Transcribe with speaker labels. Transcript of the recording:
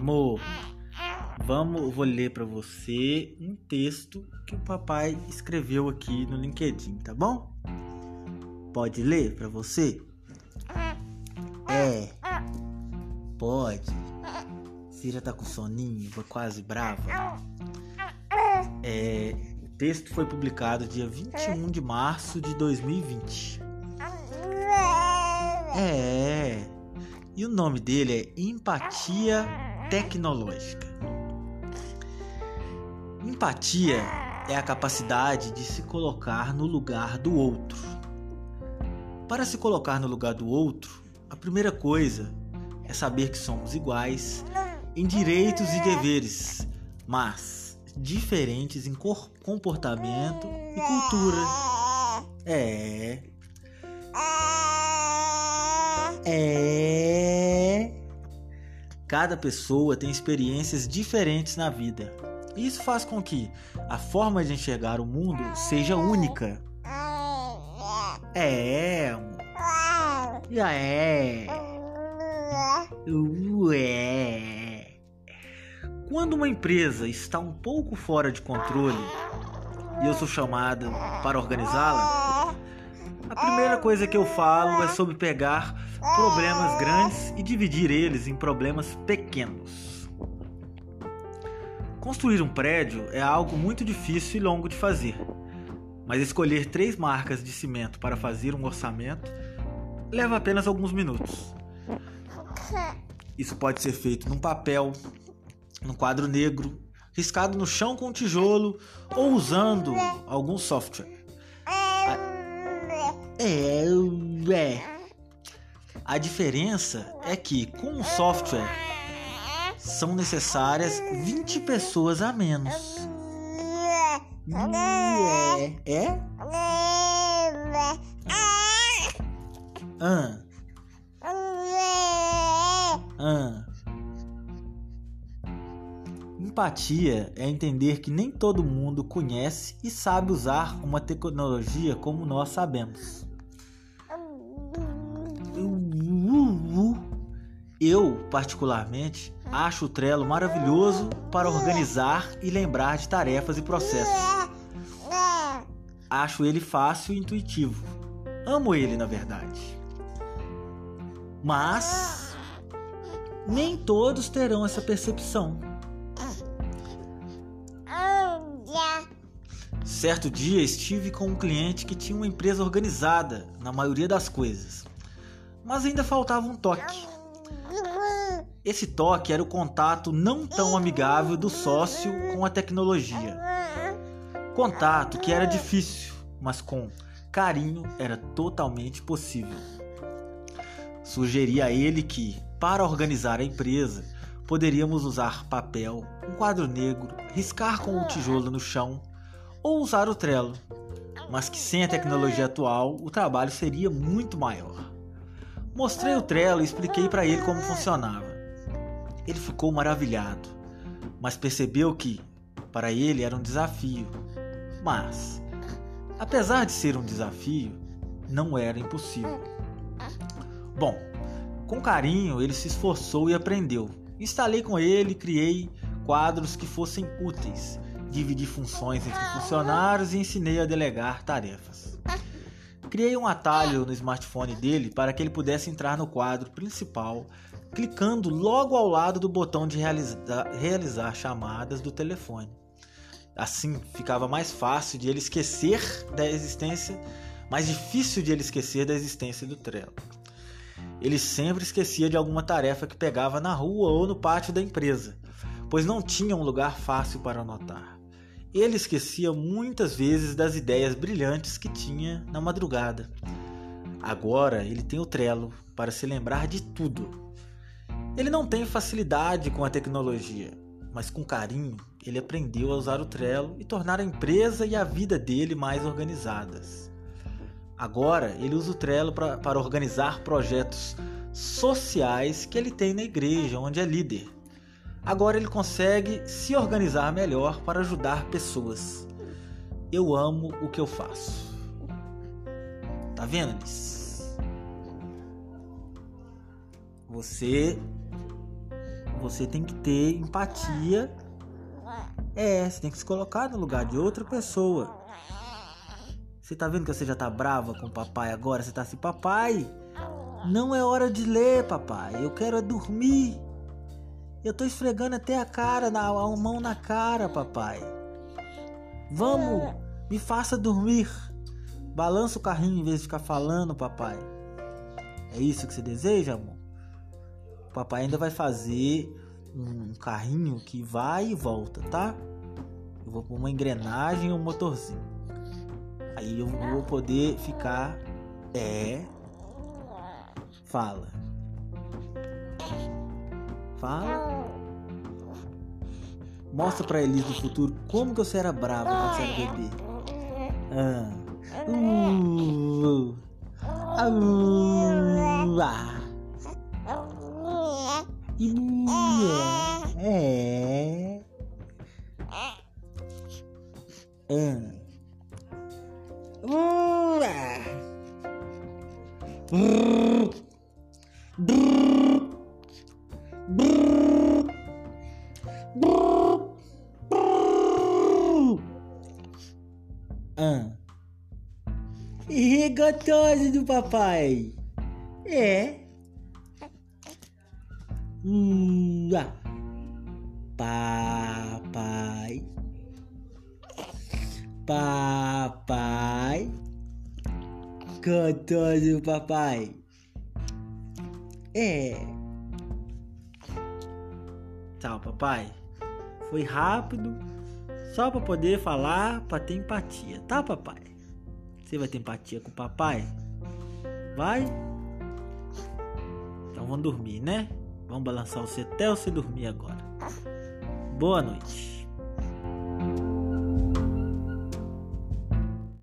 Speaker 1: Amor, vamos, vou ler para você um texto que o papai escreveu aqui no LinkedIn, tá bom? Pode ler para você? É. Pode. Cira tá com soninho, quase brava. É, o texto foi publicado dia 21 de março de 2020. É. E o nome dele é Empatia Tecnológica. Empatia é a capacidade de se colocar no lugar do outro. Para se colocar no lugar do outro, a primeira coisa é saber que somos iguais em direitos e deveres, mas diferentes em comportamento e cultura. É. É. Cada pessoa tem experiências diferentes na vida. Isso faz com que a forma de enxergar o mundo seja única. É, é. Ué. Quando uma empresa está um pouco fora de controle e eu sou chamado para organizá-la, a primeira coisa que eu falo é sobre pegar problemas grandes e dividir eles em problemas pequenos. Construir um prédio é algo muito difícil e longo de fazer, mas escolher três marcas de cimento para fazer um orçamento leva apenas alguns minutos. Isso pode ser feito num papel, num quadro negro, riscado no chão com tijolo ou usando algum software. É, é. A diferença é que com o software são necessárias 20 pessoas a menos. É? É? Ah. Ah. Empatia é entender que nem todo mundo conhece e sabe usar uma tecnologia como nós sabemos. Eu, particularmente, acho o Trello maravilhoso para organizar e lembrar de tarefas e processos. Acho ele fácil e intuitivo. Amo ele, na verdade. Mas nem todos terão essa percepção. Certo dia estive com um cliente que tinha uma empresa organizada na maioria das coisas, mas ainda faltava um toque. Esse toque era o contato não tão amigável do sócio com a tecnologia. Contato que era difícil, mas com carinho era totalmente possível. Sugeri a ele que, para organizar a empresa, poderíamos usar papel, um quadro negro, riscar com o tijolo no chão ou usar o Trello, mas que sem a tecnologia atual o trabalho seria muito maior. Mostrei o Trello e expliquei para ele como funcionava. Ele ficou maravilhado, mas percebeu que, para ele, era um desafio. Mas, apesar de ser um desafio, não era impossível. Bom, com carinho ele se esforçou e aprendeu. Instalei com ele e criei quadros que fossem úteis dividi funções entre funcionários e ensinei a delegar tarefas. Criei um atalho no smartphone dele para que ele pudesse entrar no quadro principal, clicando logo ao lado do botão de realizar, realizar chamadas do telefone. Assim ficava mais fácil de ele esquecer da existência, mais difícil de ele esquecer da existência do Trello. Ele sempre esquecia de alguma tarefa que pegava na rua ou no pátio da empresa, pois não tinha um lugar fácil para anotar. Ele esquecia muitas vezes das ideias brilhantes que tinha na madrugada. Agora ele tem o Trello para se lembrar de tudo. Ele não tem facilidade com a tecnologia, mas com carinho ele aprendeu a usar o Trello e tornar a empresa e a vida dele mais organizadas. Agora ele usa o Trello pra, para organizar projetos sociais que ele tem na igreja, onde é líder Agora ele consegue se organizar melhor para ajudar pessoas. Eu amo o que eu faço. Tá vendo, Liz? Você você tem que ter empatia. É, você tem que se colocar no lugar de outra pessoa. Você tá vendo que você já tá brava com o papai agora? Você tá assim, papai, não é hora de ler, papai. Eu quero é dormir. Eu tô esfregando até a cara, a mão na cara, papai. Vamos, me faça dormir. Balança o carrinho em vez de ficar falando, papai. É isso que você deseja, amor? O papai ainda vai fazer um carrinho que vai e volta, tá? Eu vou pôr uma engrenagem e um motorzinho. Aí eu vou poder ficar. É. Fala. Fala. Mostra pra Elis do futuro como que você era brava quando você era bebê. Ah. Uh, uh. É. Uh. Uh, ah. Brrr. Brrr. Brrr. Brrr. Brrr. Ah. E gostoso do papai. É. Ah. Papai. Papai. Gostoso papai. É. Tchau, papai. Foi rápido, só para poder falar, para ter empatia, tá, papai? Você vai ter empatia com o papai? Vai? Então vamos dormir, né? Vamos balançar você até você dormir agora. Boa noite.